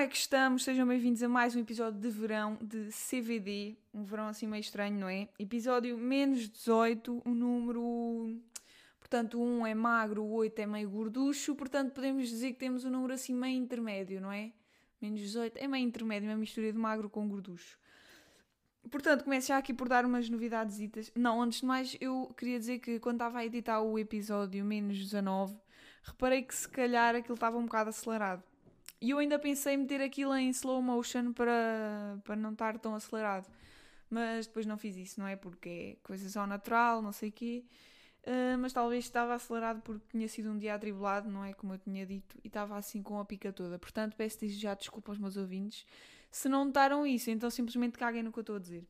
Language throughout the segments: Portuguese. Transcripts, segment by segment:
é que estamos? Sejam bem-vindos a mais um episódio de verão de CVD. Um verão assim meio estranho, não é? Episódio menos 18, o número. Portanto, 1 é magro, o 8 é meio gorducho, portanto, podemos dizer que temos um número assim meio intermédio, não é? Menos 18 é meio intermédio, uma mistura de magro com gorducho. Portanto, começo já aqui por dar umas novidades. Não, antes de mais, eu queria dizer que quando estava a editar o episódio menos 19, reparei que se calhar aquilo estava um bocado acelerado. E eu ainda pensei em meter aquilo em slow motion para, para não estar tão acelerado. Mas depois não fiz isso, não é? Porque é coisas ao natural, não sei o quê. Uh, mas talvez estava acelerado porque tinha sido um dia atribulado, não é? Como eu tinha dito, e estava assim com a pica toda. Portanto, peço já desculpa aos meus ouvintes se não notaram isso, então simplesmente caguem no que eu estou a dizer.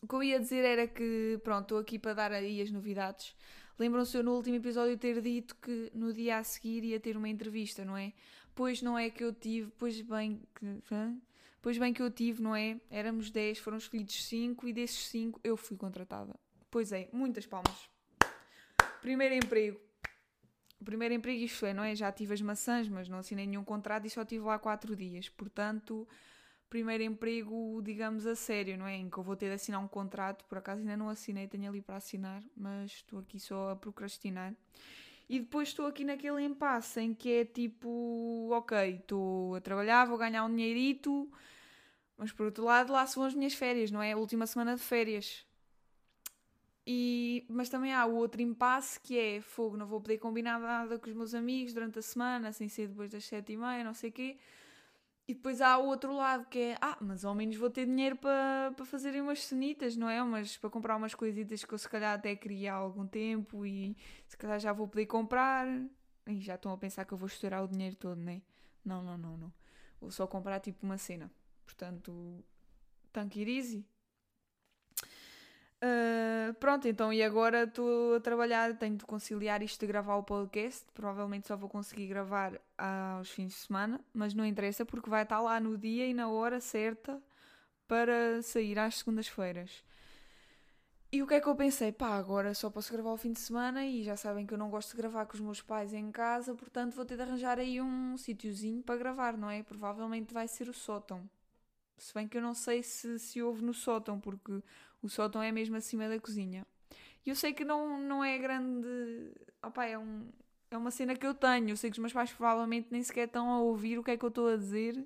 O que eu ia dizer era que, pronto, estou aqui para dar aí as novidades. Lembram-se eu no último episódio ter dito que no dia a seguir ia ter uma entrevista, não é? Pois não é que eu tive, pois bem que. Pois bem que eu tive, não é? Éramos 10, foram escolhidos 5 e desses 5 eu fui contratada. Pois é, muitas palmas. Primeiro emprego. Primeiro emprego isto é, não é? Já tive as maçãs, mas não assinei nenhum contrato e só tive lá 4 dias. Portanto, primeiro emprego, digamos, a sério, não é? Em que eu vou ter de assinar um contrato. Por acaso ainda não assinei, tenho ali para assinar, mas estou aqui só a procrastinar. E depois estou aqui naquele impasse em que é tipo, ok, estou a trabalhar, vou ganhar um dinheirito, mas por outro lado, lá são as minhas férias, não é? A última semana de férias. E, mas também há o outro impasse que é fogo, não vou poder combinar nada com os meus amigos durante a semana, sem ser depois das sete e meia, não sei o quê. E depois há o outro lado que é, ah, mas ao menos vou ter dinheiro para pa fazerem umas cenitas, não é? Mas para comprar umas coisitas que eu se calhar até queria há algum tempo e se calhar já vou poder comprar. E já estão a pensar que eu vou estourar o dinheiro todo, não é? Não, não, não, não. Vou só comprar tipo uma cena. Portanto, tanque easy. Uh, pronto, então, e agora estou a trabalhar, tenho de conciliar isto de gravar o podcast. Provavelmente só vou conseguir gravar aos fins de semana, mas não interessa porque vai estar lá no dia e na hora certa para sair às segundas-feiras. E o que é que eu pensei? Pá, agora só posso gravar o fim de semana e já sabem que eu não gosto de gravar com os meus pais em casa, portanto vou ter de arranjar aí um sítiozinho para gravar, não é? Provavelmente vai ser o sótão. Se bem que eu não sei se se ouve no sótão, porque o sótão é mesmo acima da cozinha. E eu sei que não, não é grande. Opa, é, um, é uma cena que eu tenho. Eu sei que os meus pais provavelmente nem sequer estão a ouvir o que é que eu estou a dizer.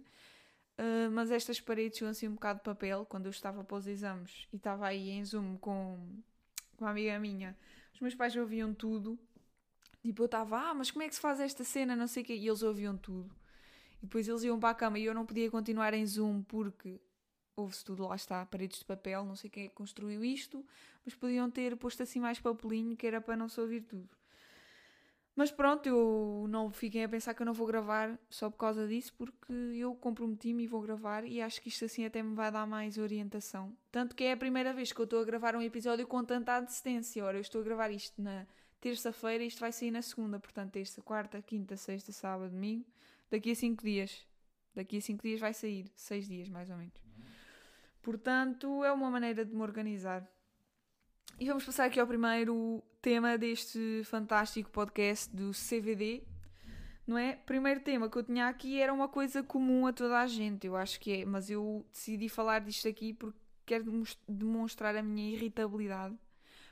Uh, mas estas paredes são assim um bocado de papel. Quando eu estava para os exames e estava aí em Zoom com, com uma amiga minha, os meus pais ouviam tudo. Tipo, eu estava, ah, mas como é que se faz esta cena? Não sei o quê. E eles ouviam tudo. E depois eles iam para a cama e eu não podia continuar em Zoom porque ouve-se tudo, lá está, paredes de papel, não sei quem é que construiu isto, mas podiam ter posto assim mais papelinho que era para não se ouvir tudo. Mas pronto, eu não fiquem a pensar que eu não vou gravar só por causa disso, porque eu comprometi-me e vou gravar e acho que isto assim até me vai dar mais orientação. Tanto que é a primeira vez que eu estou a gravar um episódio com tanta antecedência. Ora, eu estou a gravar isto na terça-feira e isto vai sair na segunda, portanto, terça, quarta, quinta, sexta, sábado, domingo, daqui a cinco dias. Daqui a cinco dias vai sair, seis dias mais ou menos. Portanto, é uma maneira de me organizar. E vamos passar aqui ao primeiro tema deste fantástico podcast do CVD. Não é? Primeiro tema que eu tinha aqui era uma coisa comum a toda a gente, eu acho que é, mas eu decidi falar disto aqui porque quero demonstrar a minha irritabilidade.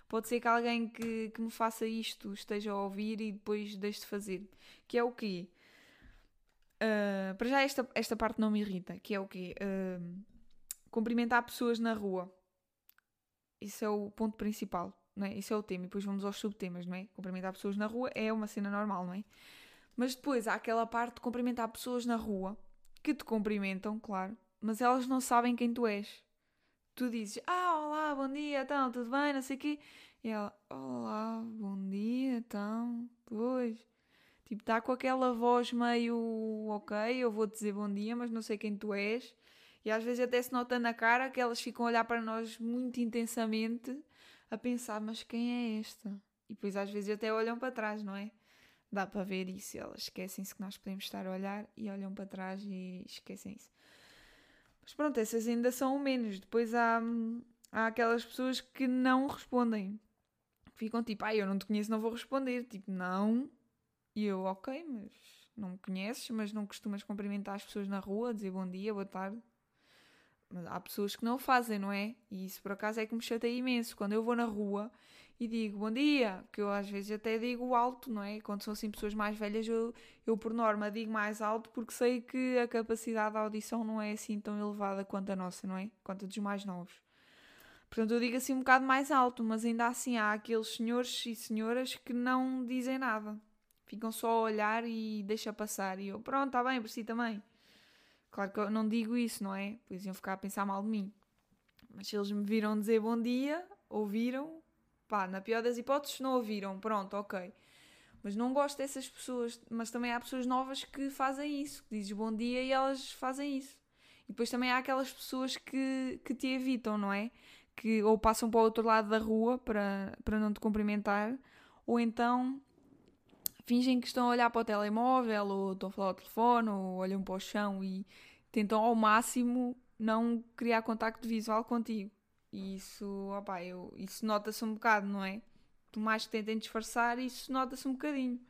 Pode ser que alguém que, que me faça isto esteja a ouvir e depois deixe de fazer. Que é o quê? Uh, para já esta, esta parte não me irrita, que é o quê? Uh, cumprimentar pessoas na rua. Isso é o ponto principal, não é? Isso é o tema. E depois vamos aos subtemas, não é? Cumprimentar pessoas na rua é uma cena normal, não é? Mas depois há aquela parte de cumprimentar pessoas na rua que te cumprimentam, claro, mas elas não sabem quem tu és. Tu dizes, ah, olá, bom dia, então, tudo bem, não sei o quê. E ela, olá, bom dia, então, pois. Tipo, está com aquela voz meio, ok, eu vou dizer bom dia, mas não sei quem tu és. E às vezes até se nota na cara que elas ficam a olhar para nós muito intensamente, a pensar, mas quem é esta? E depois às vezes até olham para trás, não é? Dá para ver isso, elas esquecem-se que nós podemos estar a olhar e olham para trás e esquecem-se. Mas pronto, essas ainda são o menos. Depois há, há aquelas pessoas que não respondem. Ficam tipo, ah, eu não te conheço, não vou responder. Tipo, não. E eu, ok, mas não me conheces, mas não costumas cumprimentar as pessoas na rua, dizer bom dia, boa tarde. Mas há pessoas que não o fazem, não é? E isso por acaso é que me chateia imenso. Quando eu vou na rua e digo bom dia, que eu às vezes até digo alto, não é? Quando são assim pessoas mais velhas, eu, eu por norma digo mais alto porque sei que a capacidade da audição não é assim tão elevada quanto a nossa, não é? Quanto a dos mais novos. Portanto, eu digo assim um bocado mais alto, mas ainda assim há aqueles senhores e senhoras que não dizem nada. Ficam só a olhar e deixa passar. E eu, pronto, está bem, por si também. Claro que eu não digo isso, não é? Pois iam ficar a pensar mal de mim. Mas se eles me viram dizer bom dia, ouviram, pá, na pior das hipóteses não ouviram, pronto, ok. Mas não gosto dessas pessoas, mas também há pessoas novas que fazem isso, que dizes bom dia e elas fazem isso. E depois também há aquelas pessoas que, que te evitam, não é? Que ou passam para o outro lado da rua para, para não te cumprimentar, ou então fingem que estão a olhar para o telemóvel, ou estão a falar ao telefone, ou olham para o chão e tentam ao máximo não criar contacto visual contigo. E isso, opa, eu, isso nota-se um bocado, não é? Por mais que tentem disfarçar, isso nota-se um bocadinho.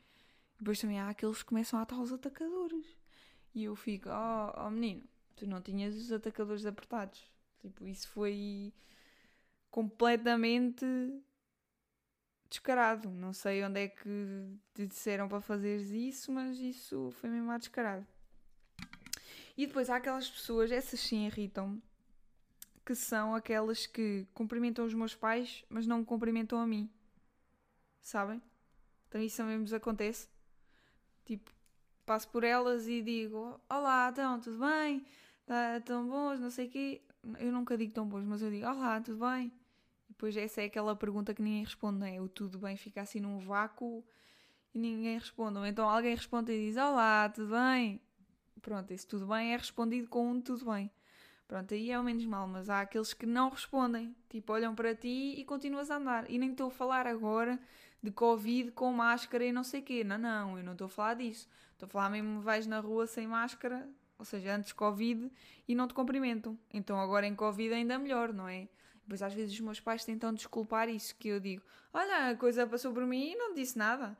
Depois também há aqueles que começam a atar os atacadores. E eu fico, oh, oh menino, tu não tinhas os atacadores apertados. Tipo, isso foi completamente descarado. Não sei onde é que te disseram para fazeres isso, mas isso foi mesmo a descarado. E depois há aquelas pessoas, essas sim irritam-me, que são aquelas que cumprimentam os meus pais, mas não me cumprimentam a mim. Sabem? Então isso nos acontece. Tipo, passo por elas e digo: Olá, então, tudo bem? Tá, tão bons, não sei o quê. Eu nunca digo tão bons, mas eu digo: Olá, tudo bem? Depois essa é aquela pergunta que ninguém responde, não é? O tudo bem fica assim num vácuo e ninguém responde. Ou então alguém responde e diz Olá, tudo bem? Pronto, esse tudo bem é respondido com um tudo bem. Pronto, aí é o menos mal, mas há aqueles que não respondem. Tipo, olham para ti e continuas a andar. E nem estou a falar agora de Covid com máscara e não sei quê. Não, não, eu não estou a falar disso. Estou a falar mesmo, vais na rua sem máscara, ou seja, antes Covid, e não te cumprimentam. Então agora em Covid ainda melhor, não é? Depois às vezes os meus pais tentam desculpar isso, que eu digo, olha, a coisa passou por mim e não disse nada.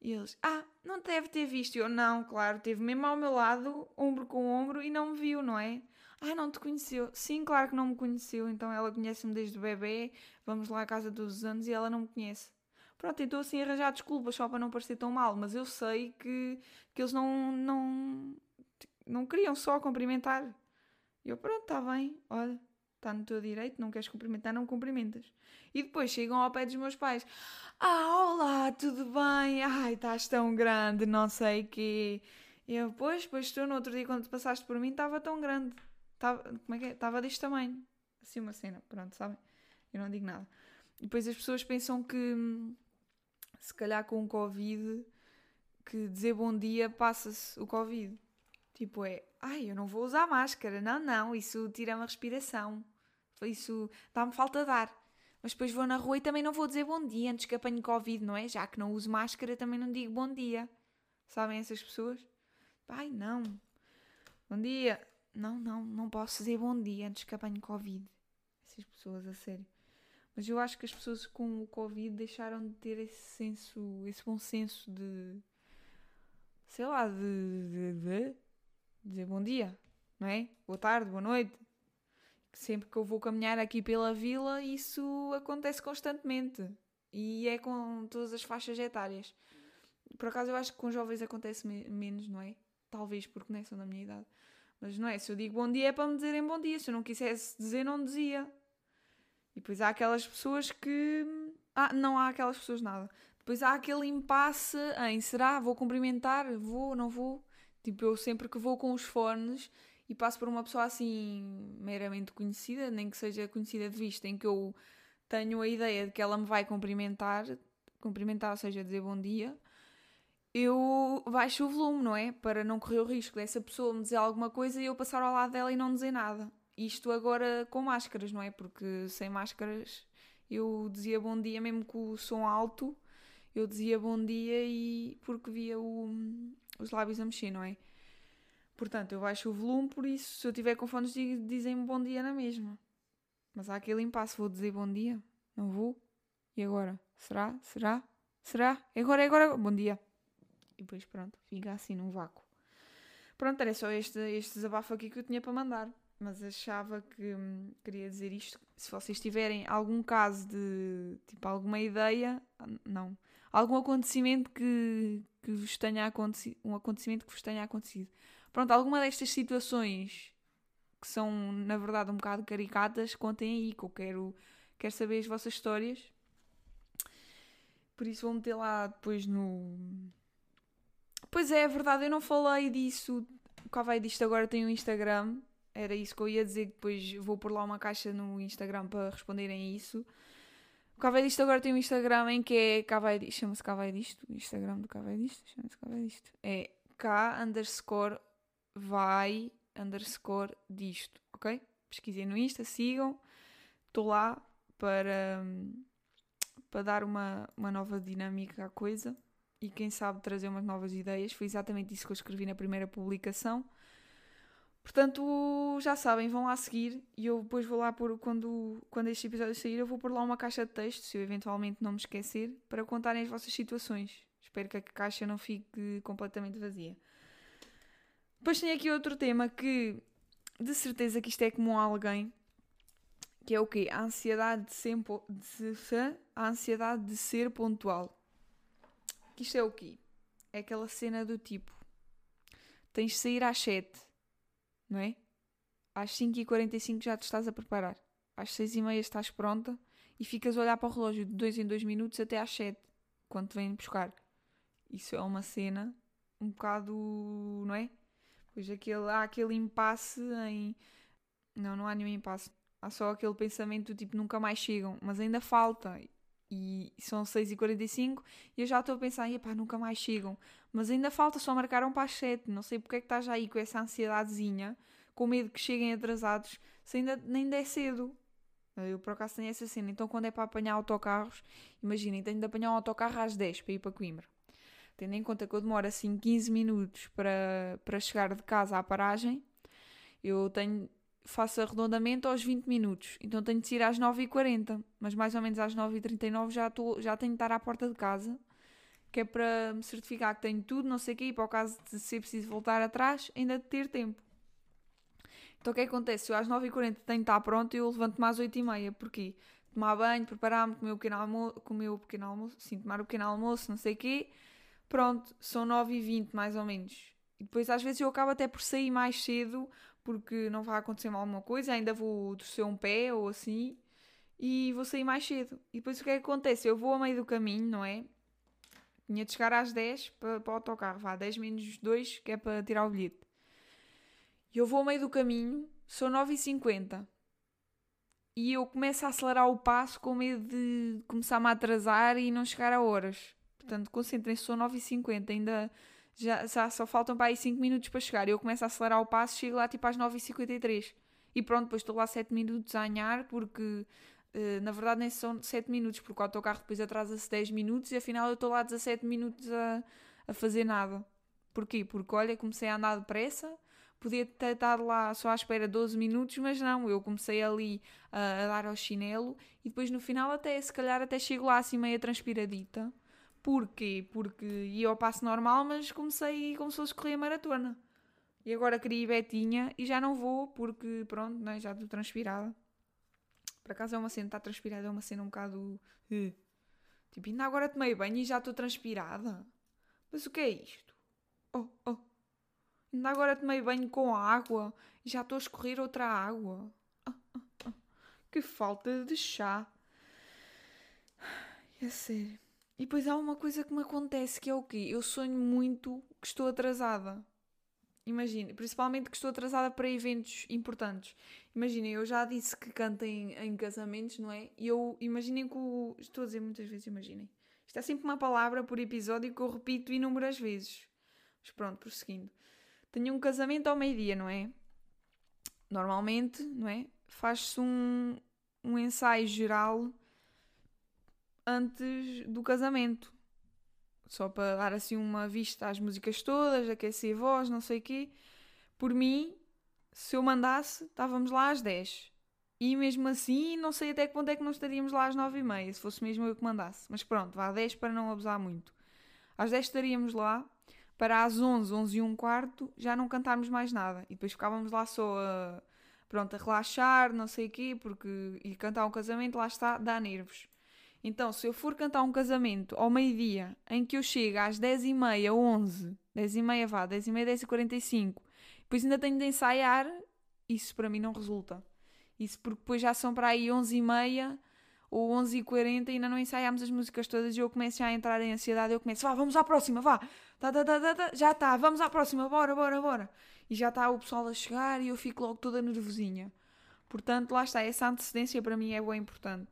E eles, ah, não deve ter visto. Eu, não, claro, teve mesmo ao meu lado, ombro com ombro, e não me viu, não é? Ah, não te conheceu. Sim, claro que não me conheceu. Então ela conhece-me desde bebê, vamos lá à casa dos anos e ela não me conhece. Pronto, então assim arranjar desculpas só para não parecer tão mal, mas eu sei que, que eles não, não, não queriam só cumprimentar. E eu, pronto, está bem, olha, está no teu direito, não queres cumprimentar, não cumprimentas. E depois chegam ao pé dos meus pais: Ah, olá, tudo bem? Ai, estás tão grande, não sei o quê. E eu, pois, pois tu no outro dia quando passaste por mim estava tão grande. Tava, como é que é? Estava deste tamanho. Assim uma cena, pronto, sabem? Eu não digo nada. E depois as pessoas pensam que se calhar com o Covid, que dizer bom dia passa-se o Covid. Tipo, é, ai, eu não vou usar máscara. Não, não, isso tira-me a respiração. Isso dá-me falta de ar. Mas depois vou na rua e também não vou dizer bom dia antes que apanhe Covid, não é? Já que não uso máscara, também não digo bom dia. Sabem essas pessoas? Ai, não. Bom dia. Não, não, não posso dizer bom dia antes que apanhe Covid. Essas pessoas, a sério. Mas eu acho que as pessoas com o Covid deixaram de ter esse senso, esse bom senso de. sei lá, de, de, de dizer bom dia, não é? Boa tarde, boa noite. Sempre que eu vou caminhar aqui pela vila, isso acontece constantemente. E é com todas as faixas etárias. Por acaso eu acho que com jovens acontece me menos, não é? Talvez porque nem são da minha idade. Mas não é, se eu digo bom dia é para me dizerem bom dia. Se eu não quisesse dizer, não dizia. E depois há aquelas pessoas que. Ah, não há aquelas pessoas nada. Depois há aquele impasse em será? Vou cumprimentar? Vou? Não vou? Tipo, eu sempre que vou com os fones e passo por uma pessoa assim meramente conhecida, nem que seja conhecida de vista, em que eu tenho a ideia de que ela me vai cumprimentar, cumprimentar, ou seja, dizer bom dia, eu baixo o volume, não é? Para não correr o risco dessa pessoa me dizer alguma coisa e eu passar ao lado dela e não dizer nada. Isto agora com máscaras, não é? Porque sem máscaras eu dizia bom dia mesmo com o som alto, eu dizia bom dia e porque via o, os lábios a mexer, não é? Portanto, eu baixo o volume, por isso, se eu tiver com fones, dizem-me bom dia na mesma. Mas há aquele impasse, vou dizer bom dia? Não vou? E agora? Será? Será? Será? Agora, agora? Bom dia. E depois, pronto, fica assim num vácuo. Pronto, era só este, este desabafo aqui que eu tinha para mandar. Mas achava que hum, queria dizer isto. Se vocês tiverem algum caso de tipo alguma ideia, não, algum acontecimento que, que vos tenha acontecido, um acontecimento que vos tenha acontecido. Pronto, alguma destas situações que são na verdade um bocado caricatas, contem aí que eu quero, quero saber as vossas histórias. Por isso vou meter lá depois no. Pois é, é verdade, eu não falei disso. O Cavai disto agora tem um Instagram. Era isso que eu ia dizer. Depois vou pôr lá uma caixa no Instagram para responderem a isso. O Cavai disto agora tem um Instagram em que é Cavai. Chama-se Cavai disto. O Instagram do Cavai disto. Chama-se Cavai disto. É K underscore vai underscore disto, ok? Pesquisem no Insta, sigam. Estou lá para, para dar uma, uma nova dinâmica à coisa e quem sabe trazer umas novas ideias. Foi exatamente isso que eu escrevi na primeira publicação. Portanto, já sabem, vão lá seguir e eu depois vou lá por quando, quando este episódio sair, eu vou pôr lá uma caixa de texto, se eu eventualmente não me esquecer, para contarem as vossas situações. Espero que a caixa não fique completamente vazia. Depois tem aqui outro tema que de certeza que isto é comum a alguém, que é o quê? A ansiedade de ser, de, a ansiedade de ser pontual. Que isto é o quê? É aquela cena do tipo: tens de sair às 7, não é? Às 5h45 já te estás a preparar. Às 6h30 estás pronta e ficas a olhar para o relógio de 2 em 2 minutos até às 7, quando te vêm buscar. Isso é uma cena um bocado, não é? Pois aquele, há aquele impasse em. Não, não há nenhum impasse. Há só aquele pensamento do tipo nunca mais chegam, mas ainda falta. E são 6h45 e eu já estou a pensar, epá, nunca mais chegam. Mas ainda falta, só marcaram para as 7. Não sei porque é que estás aí com essa ansiedadezinha, com medo que cheguem atrasados, se ainda nem der cedo. Eu por acaso tenho essa cena. Então quando é para apanhar autocarros, imaginem, tenho de apanhar um autocarro às 10 para ir para Coimbra tendo em conta que eu demoro assim 15 minutos para, para chegar de casa à paragem, eu tenho, faço arredondamento aos 20 minutos. Então tenho de sair às 9h40, mas mais ou menos às 9h39 já, tô, já tenho de estar à porta de casa, que é para me certificar que tenho tudo, não sei o quê, e para o caso de ser preciso voltar atrás, ainda de ter tempo. Então o que é que acontece? Se eu às 9h40 tenho de estar pronto, eu levanto-me às 8h30. Porquê? Tomar banho, preparar-me, comer o pequeno almoço, comer o pequeno almoço, sim, tomar o pequeno almoço, não sei o quê Pronto, são 9h20 mais ou menos. E depois às vezes eu acabo até por sair mais cedo porque não vai acontecer mal alguma coisa, ainda vou torcer um pé ou assim e vou sair mais cedo. E depois o que é que acontece? Eu vou a meio do caminho, não é? Tinha de chegar às 10 para, para o autocarro, vá, 10 menos 2, que é para tirar o bilhete. E eu vou a meio do caminho, são 9h50. E eu começo a acelerar o passo com medo de começar-me a atrasar e não chegar a horas. Portanto, concentrem-se, são 9h50, ainda já, já só faltam para aí 5 minutos para chegar. Eu começo a acelerar o passo, chego lá tipo às 9h53. E pronto, depois estou lá 7 minutos a anhar, porque uh, na verdade nem são 7 minutos, porque o autocarro depois atrasa-se 10 minutos e afinal eu estou lá 17 minutos a, a fazer nada. Porquê? Porque olha, comecei a andar depressa, podia ter estado lá só à espera 12 minutos, mas não, eu comecei ali a, a dar ao chinelo e depois no final até, se calhar até chego lá assim meia transpiradita Porquê? Porque ia ao passo normal, mas comecei como se fosse correr a maratona. E agora queria ir Betinha e já não vou porque, pronto, né, já estou transpirada. Por acaso é uma cena, está transpirada, é uma cena um bocado. Uh. Tipo, ainda agora tomei banho e já estou transpirada. Mas o que é isto? Oh, oh. Ainda agora tomei banho com água e já estou a escorrer outra água. Oh, oh, oh. Que falta de chá. É sério. E depois há uma coisa que me acontece que é o quê? Eu sonho muito que estou atrasada. Imaginem, principalmente que estou atrasada para eventos importantes. Imaginem, eu já disse que canto em, em casamentos, não é? E eu imaginem que o. Estou a dizer muitas vezes, imaginem. Isto é sempre uma palavra por episódio que eu repito inúmeras vezes. Mas pronto, prosseguindo. Tenho um casamento ao meio-dia, não é? Normalmente, não é? Faz-se um, um ensaio geral antes do casamento. Só para dar assim uma vista às músicas todas, aquecer a voz, não sei o quê. Por mim, se eu mandasse, estávamos lá às 10. E mesmo assim, não sei até que ponto é que não estaríamos lá às 9 e meia, se fosse mesmo eu que mandasse. Mas pronto, vá às 10 para não abusar muito. Às 10 estaríamos lá. para às 11, 11 e um quarto já não cantarmos mais nada. E depois ficávamos lá só a, pronto, a relaxar, não sei o quê, porque e cantar um casamento, lá está, dá nervos. Então, se eu for cantar um casamento ao meio-dia, em que eu chego às 10h30, 11, 10h30 vá, 10h30, 10h45, depois ainda tenho de ensaiar, isso para mim não resulta. Isso porque depois já são para aí 11h30 ou 11h40 e ainda não ensaiámos as músicas todas e eu começo já a entrar em ansiedade. Eu começo, vá, vamos à próxima, vá, tá, tá, tá, tá, tá. já está, vamos à próxima, bora, bora, bora. E já está o pessoal a chegar e eu fico logo toda nervosinha. Portanto, lá está, essa antecedência para mim é bem importante.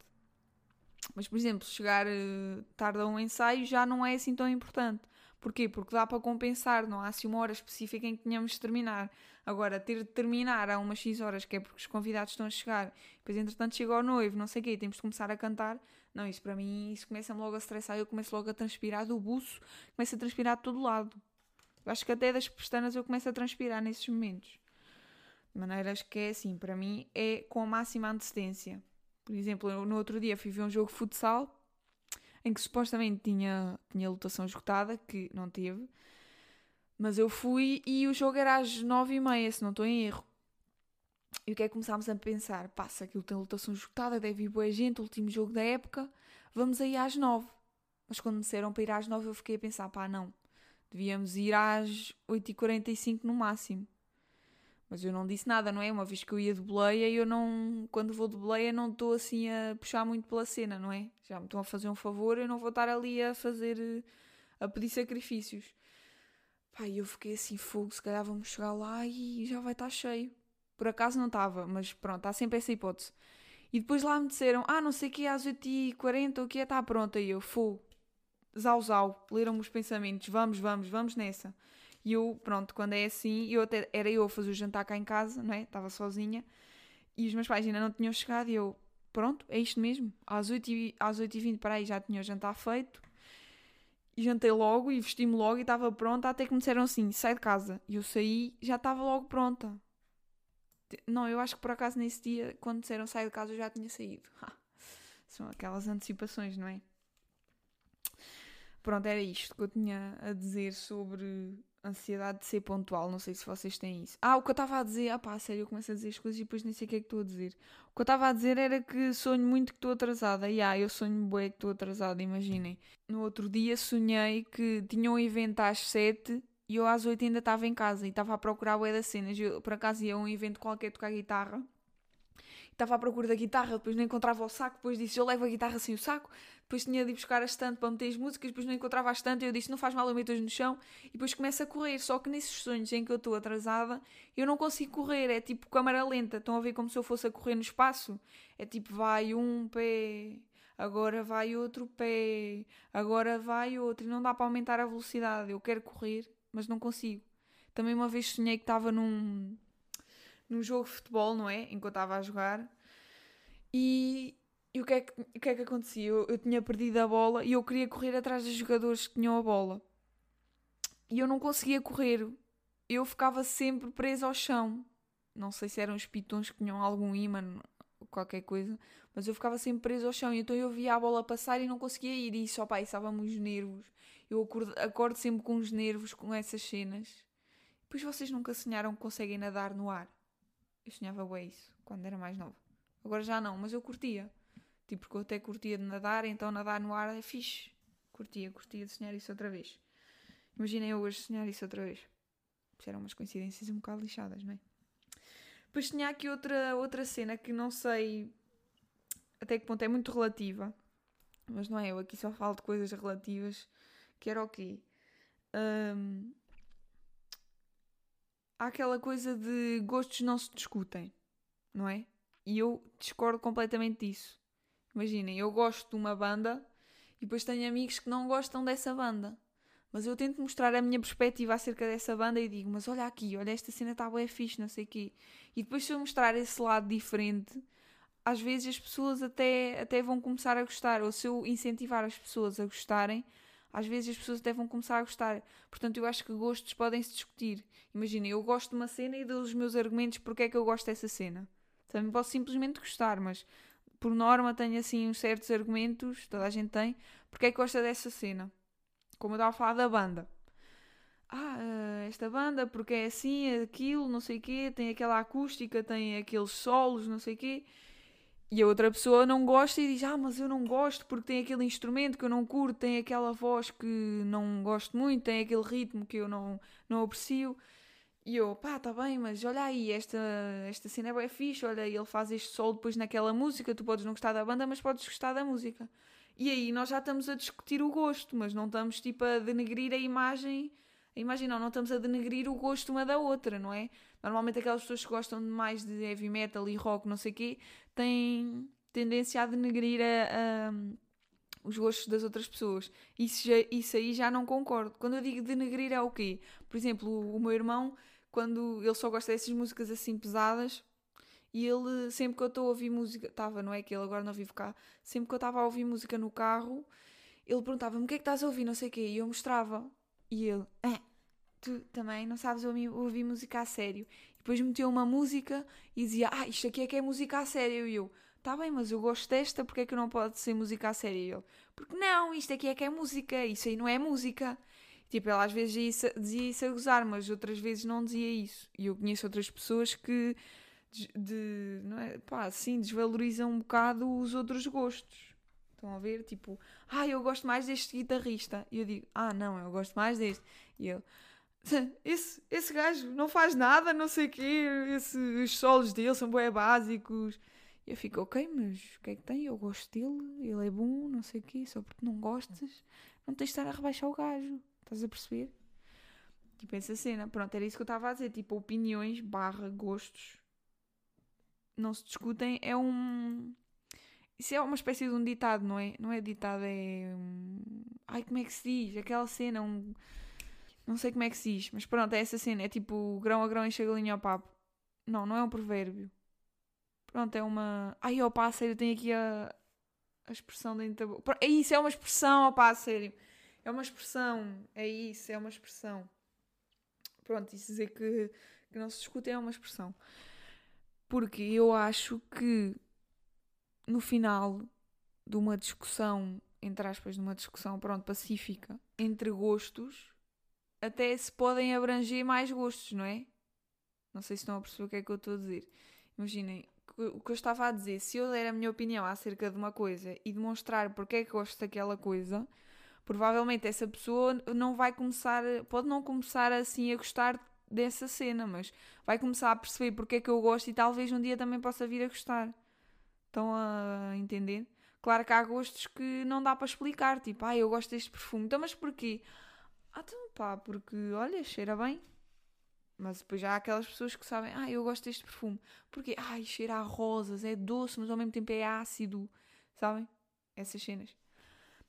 Mas, por exemplo, chegar uh, tarde a um ensaio já não é assim tão importante. Porquê? Porque dá para compensar, não há assim uma hora específica em que tenhamos de terminar. Agora, ter de terminar a umas X horas, que é porque os convidados estão a chegar, depois entretanto chega o noivo, não sei o quê, temos de começar a cantar. Não, isso para mim, isso começa-me logo a estressar, eu começo logo a transpirar do buço, começo a transpirar de todo lado. Eu acho que até das pestanas eu começo a transpirar nesses momentos. De maneiras que é assim, para mim é com a máxima antecedência. Por exemplo, no outro dia fui ver um jogo de futsal em que supostamente tinha, tinha lotação esgotada, que não teve. Mas eu fui e o jogo era às nove e meia, se não estou em erro. E o que é que começámos a pensar? Passa, aquilo tem lotação esgotada, deve ir boa gente, último jogo da época, vamos aí às nove. Mas quando me disseram para ir às nove eu fiquei a pensar, pá, não, devíamos ir às oito e quarenta e cinco no máximo. Mas eu não disse nada, não é? Uma vez que eu ia de boleia, eu não. Quando vou de boleia, não estou assim a puxar muito pela cena, não é? Já me estão a fazer um favor, eu não vou estar ali a fazer. a pedir sacrifícios. Pá, eu fiquei assim, fogo, se calhar vamos chegar lá e já vai estar cheio. Por acaso não estava, mas pronto, há sempre essa hipótese. E depois lá me disseram, ah, não sei o que, às 8h40 o que é, está pronta. E eu, fogo, zau zau, leram-me os pensamentos, vamos, vamos, vamos nessa. E eu, pronto, quando é assim, eu até, era eu a fazer o jantar cá em casa, não é? Estava sozinha. E os meus pais ainda não tinham chegado e eu, pronto, é isto mesmo. Às 8h20 às 8 para aí já tinha o jantar feito. E jantei logo e vesti-me logo e estava pronta. Até que me disseram assim: sai de casa. E eu saí já estava logo pronta. Não, eu acho que por acaso nesse dia, quando disseram sai de casa, eu já tinha saído. São aquelas antecipações, não é? Pronto, era isto que eu tinha a dizer sobre ansiedade de ser pontual. Não sei se vocês têm isso. Ah, o que eu estava a dizer, ah pá, sério, eu começo a dizer as coisas e depois nem sei o que é que estou a dizer. O que eu estava a dizer era que sonho muito que estou atrasada. E ah, eu sonho bué que estou atrasada, imaginem. No outro dia sonhei que tinha um evento às 7 e eu às 8 ainda estava em casa e estava a procurar bué das cenas. Eu, por acaso ia a um evento qualquer tocar guitarra estava à procura da guitarra, depois não encontrava o saco, depois disse eu levo a guitarra sem o saco, depois tinha de ir buscar a estante para meter as músicas, depois não encontrava a estante, eu disse não faz mal eu meto-as no chão, e depois começo a correr, só que nesses sonhos em que eu estou atrasada, eu não consigo correr, é tipo câmara lenta, estão a ver como se eu fosse a correr no espaço? É tipo vai um pé, agora vai outro pé, agora vai outro, e não dá para aumentar a velocidade, eu quero correr, mas não consigo. Também uma vez sonhei que estava num num jogo de futebol, não é? Enquanto estava a jogar. E, e o, que é que, o que é que acontecia? Eu, eu tinha perdido a bola e eu queria correr atrás dos jogadores que tinham a bola. E eu não conseguia correr. Eu ficava sempre preso ao chão. Não sei se eram os pitons que tinham algum imã, qualquer coisa, mas eu ficava sempre preso ao chão. Então eu via a bola passar e não conseguia ir. E isso, opa, estava-me os nervos. Eu acordo, acordo sempre com os nervos com essas cenas. Depois vocês nunca sonharam que conseguem nadar no ar? Eu sonhava bem isso, quando era mais nova. Agora já não, mas eu curtia. Tipo, porque eu até curtia de nadar, então nadar no ar é fixe. Curtia, curtia de sonhar isso outra vez. Imaginem eu hoje sonhar isso outra vez. Eram umas coincidências um bocado lixadas, não é? Depois tinha aqui outra, outra cena que não sei até que ponto é muito relativa. Mas não é, eu aqui só falo de coisas relativas. Que era o quê? Um, há aquela coisa de gostos não se discutem, não é? E eu discordo completamente disso. Imaginem, eu gosto de uma banda e depois tenho amigos que não gostam dessa banda. Mas eu tento mostrar a minha perspectiva acerca dessa banda e digo, mas olha aqui, olha esta cena está bem fixe, não sei o quê. E depois se eu mostrar esse lado diferente, às vezes as pessoas até, até vão começar a gostar. Ou se eu incentivar as pessoas a gostarem, às vezes as pessoas até vão começar a gostar. Portanto, eu acho que gostos podem se discutir. Imagina, eu gosto de uma cena e dou os meus argumentos porque é que eu gosto dessa cena. Também posso simplesmente gostar, mas por norma tenho assim uns certos argumentos, toda a gente tem, porque é que gosta dessa cena. Como eu estava a falar da banda. ah, eh, esta banda porque é assim, é aquilo, não sei o quê, tem aquela acústica, tem aqueles solos, não sei o quê. E a outra pessoa não gosta e diz: Ah, mas eu não gosto porque tem aquele instrumento que eu não curto, tem aquela voz que não gosto muito, tem aquele ritmo que eu não, não aprecio. E eu, pá, tá bem, mas olha aí, esta, esta cena é bem fixe, olha, ele faz este sol depois naquela música, tu podes não gostar da banda, mas podes gostar da música. E aí nós já estamos a discutir o gosto, mas não estamos tipo a denegrir a imagem, a imagem não, não estamos a denegrir o gosto uma da outra, não é? Normalmente aquelas pessoas que gostam mais de heavy metal e rock, não sei o quê, têm tendência a denegrir a, a, os gostos das outras pessoas. Isso, já, isso aí já não concordo. Quando eu digo denegrir é o quê? Por exemplo, o, o meu irmão quando ele só gosta dessas músicas assim pesadas. E ele, sempre que eu estou a ouvir música, estava, não é que ele agora não vive cá, sempre que eu estava a ouvir música no carro, ele perguntava-me o que é que estás a ouvir, não sei o quê, e eu mostrava. E ele, ah, tu também não sabes ouvir, ouvir música a sério. E depois meteu uma música e dizia, ah, isto aqui é que é música a sério. E eu, tá bem, mas eu gosto desta, porque é que não pode ser música a sério? E ele, porque não, isto aqui é que é música, isso aí não é música. Tipo, ela às vezes dizia isso, dizia isso a gozar, mas outras vezes não dizia isso. E eu conheço outras pessoas que de, de, não é, pá, assim, desvalorizam um bocado os outros gostos. Estão a ver? Tipo, ah, eu gosto mais deste guitarrista. E eu digo, ah, não, eu gosto mais deste. E ele, esse, esse gajo não faz nada, não sei o quê, esse, os solos dele são bem básicos. E eu fico, ok, mas o que é que tem? Eu gosto dele, ele é bom, não sei o quê, só porque não gostas, não tens de estar a rebaixar o gajo. Estás a perceber? Tipo, essa cena. Pronto, era isso que eu estava a dizer. Tipo, opiniões barra gostos não se discutem. É um. Isso é uma espécie de um ditado, não é? Não é ditado, é. Ai, como é que se diz? Aquela cena, um. Não sei como é que se diz, mas pronto, é essa cena. É tipo grão a grão enche a galinha ao papo. Não, não é um provérbio. Pronto, é uma. Ai, ó pá, sério, tem aqui a, a expressão dentro da. É isso, é uma expressão, ó pá, sério. É uma expressão, é isso, é uma expressão. Pronto, isso dizer que, que não se discute é uma expressão. Porque eu acho que no final de uma discussão, entre aspas, de uma discussão, pronto, pacífica, entre gostos, até se podem abranger mais gostos, não é? Não sei se estão a perceber o que é que eu estou a dizer. Imaginem, o que eu estava a dizer, se eu der a minha opinião acerca de uma coisa e demonstrar porque é que gosto daquela coisa, provavelmente essa pessoa não vai começar, pode não começar assim a gostar dessa cena, mas vai começar a perceber porque é que eu gosto e talvez um dia também possa vir a gostar. Estão a entender? Claro que há gostos que não dá para explicar, tipo, ah, eu gosto deste perfume, então mas porquê? Ah, então pá, porque olha, cheira bem. Mas depois já há aquelas pessoas que sabem, ah, eu gosto deste perfume. Porque, ai, cheira a rosas, é doce, mas ao mesmo tempo é ácido. Sabem? Essas cenas.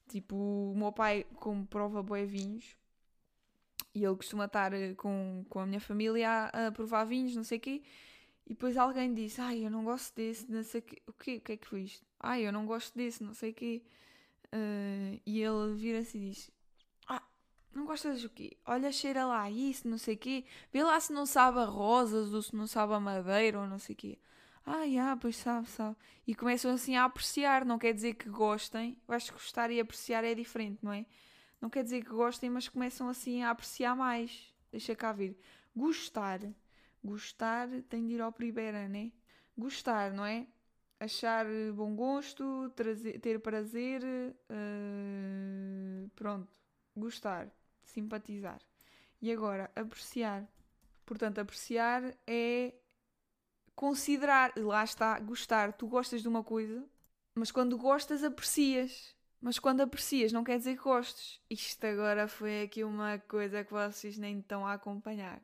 Tipo, o meu pai, como prova boi vinhos, e ele costuma estar eh, com, com a minha família a, a provar vinhos, não sei o quê, e depois alguém disse, ai, eu não gosto desse, não sei o quê. O que é que foi isto? Ai, eu não gosto desse, não sei o quê. Uh, e ele vira-se e diz, ah, não gostas do quê? Olha, cheira lá isso, não sei o quê. Vê lá se não sabe a rosas ou se não sabe a madeira ou não sei o quê. Ah, pois sabe, sabe. E começam assim a apreciar, não quer dizer que gostem. Eu acho que gostar e apreciar é diferente, não é? Não quer dizer que gostem, mas começam assim a apreciar mais. Deixa cá ver. Gostar. Gostar tem de ir ao primeiro, né? Gostar, não é? Achar bom gosto, trazer, ter prazer. Uh, pronto. Gostar. Simpatizar. E agora, apreciar. Portanto, apreciar é considerar, lá está, gostar. Tu gostas de uma coisa, mas quando gostas, aprecias. Mas quando aprecias, não quer dizer que gostes. Isto agora foi aqui uma coisa que vocês nem estão a acompanhar.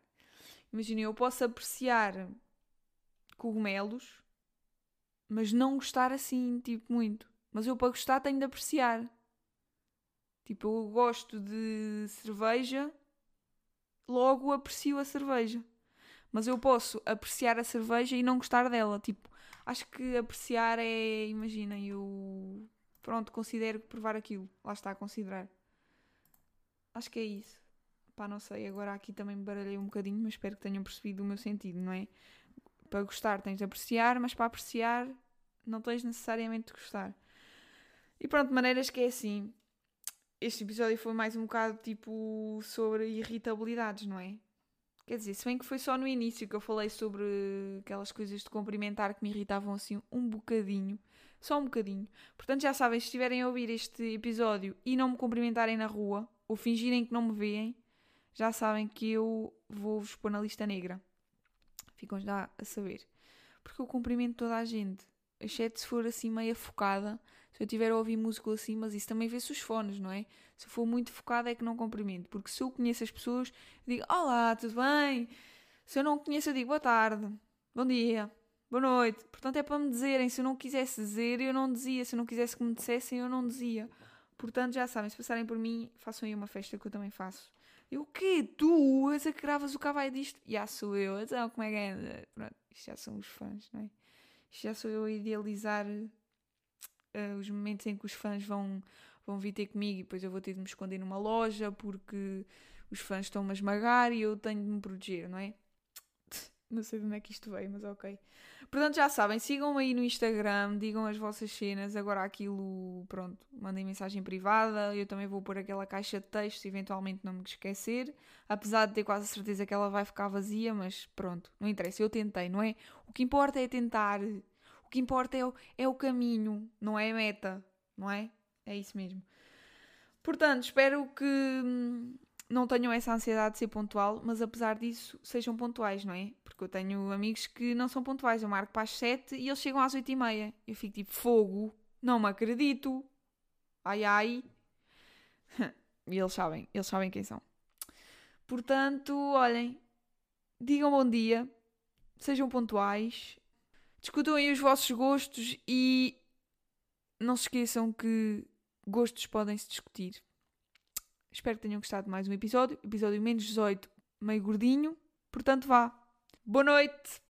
Imaginem, eu posso apreciar cogumelos, mas não gostar assim, tipo, muito. Mas eu para gostar tenho de apreciar. Tipo, eu gosto de cerveja, logo aprecio a cerveja mas eu posso apreciar a cerveja e não gostar dela. Tipo, acho que apreciar é, imaginem, eu pronto, considero provar aquilo. Lá está a considerar. Acho que é isso. Pá, não sei, agora aqui também me baralhei um bocadinho, mas espero que tenham percebido o meu sentido, não é? Para gostar tens de apreciar, mas para apreciar não tens necessariamente de gostar. E pronto, maneiras que é assim. este episódio foi mais um bocado tipo sobre irritabilidades, não é? Quer dizer, se bem que foi só no início que eu falei sobre aquelas coisas de cumprimentar que me irritavam assim um bocadinho. Só um bocadinho. Portanto, já sabem, se estiverem a ouvir este episódio e não me cumprimentarem na rua, ou fingirem que não me veem, já sabem que eu vou-vos pôr na lista negra. Ficam já a saber. Porque eu cumprimento toda a gente. Exceto se for assim meio focada. Se eu estiver a ouvir música assim, mas isso também vê-se os fones, não é? Se eu for muito focada é que não cumprimento. Porque se eu conheço as pessoas, digo Olá, tudo bem? Se eu não conheço, eu digo Boa tarde, bom dia, boa noite. Portanto, é para me dizerem. Se eu não quisesse dizer, eu não dizia. Se eu não quisesse que me dissessem, eu não dizia. Portanto, já sabem, se passarem por mim, façam aí uma festa que eu também faço. Eu, o quê? Tu? És a que gravas o cavalo disto? Já sou eu. Então, como é que é? Pronto, isto já são os fãs, não é? Isto já sou eu a idealizar uh, os momentos em que os fãs vão, vão vir ter comigo e depois eu vou ter de me esconder numa loja porque os fãs estão-me a esmagar e eu tenho de me proteger, não é? Não sei de onde é que isto veio, mas ok. Portanto, já sabem, sigam-me aí no Instagram, digam as vossas cenas. Agora aquilo, pronto, mandem mensagem privada. Eu também vou pôr aquela caixa de texto eventualmente não me esquecer. Apesar de ter quase a certeza que ela vai ficar vazia, mas pronto, não interessa. Eu tentei, não é? O que importa é tentar. O que importa é o, é o caminho, não é a meta, não é? É isso mesmo. Portanto, espero que hum, não tenham essa ansiedade de ser pontual, mas apesar disso sejam pontuais, não é? Porque eu tenho amigos que não são pontuais. Eu marco para as 7 e eles chegam às 8 e meia. Eu fico tipo, fogo, não me acredito. Ai ai. e eles sabem, eles sabem quem são. Portanto, olhem, digam bom dia, sejam pontuais, discutam aí os vossos gostos e não se esqueçam que gostos podem se discutir. Espero que tenham gostado de mais um episódio. Episódio menos 18, meio gordinho. Portanto, vá. Boa noite!